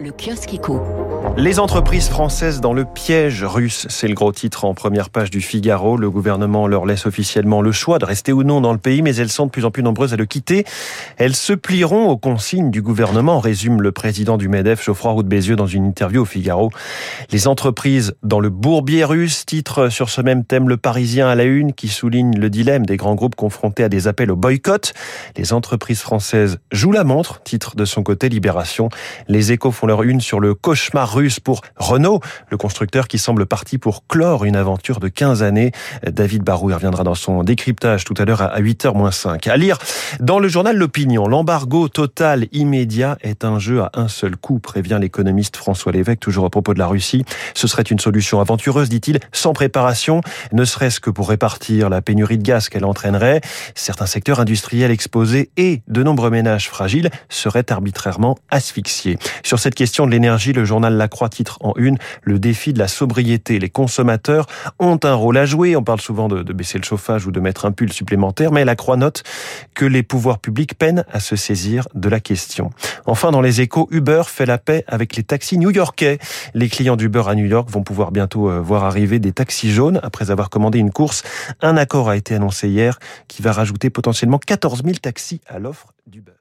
le kiosque éco. Les entreprises françaises dans le piège russe, c'est le gros titre en première page du Figaro. Le gouvernement leur laisse officiellement le choix de rester ou non dans le pays, mais elles sont de plus en plus nombreuses à le quitter. Elles se plieront aux consignes du gouvernement, résume le président du MEDEF, Geoffroy Roux de Bézieux, dans une interview au Figaro. Les entreprises dans le bourbier russe, titre sur ce même thème Le Parisien à la une, qui souligne le dilemme des grands groupes confrontés à des appels au boycott. Les entreprises françaises jouent la montre, titre de son côté Libération. Les échos font leur une sur le cauchemar russe pour Renault, le constructeur qui semble parti pour clore une aventure de 15 années. David Barou y reviendra dans son décryptage tout à l'heure à 8h-5. À lire dans le journal L'Opinion, l'embargo total immédiat est un jeu à un seul coup, prévient l'économiste François Lévesque, toujours à propos de la Russie. Ce serait une solution aventureuse, dit-il, sans préparation, ne serait-ce que pour répartir la pénurie de gaz qu'elle entraînerait. Certains secteurs industriels exposés et de nombreux ménages fragiles seraient arbitrairement asphyxiés. Sur cette question de l'énergie, le journal La Croix titre en une le défi de la sobriété. Les consommateurs ont un rôle à jouer. On parle souvent de, baisser le chauffage ou de mettre un pull supplémentaire, mais La Croix note que les pouvoirs publics peinent à se saisir de la question. Enfin, dans les échos, Uber fait la paix avec les taxis new-yorkais. Les clients d'Uber à New York vont pouvoir bientôt euh, voir arriver des taxis jaunes après avoir commandé une course. Un accord a été annoncé hier qui va rajouter potentiellement 14 000 taxis à l'offre d'Uber.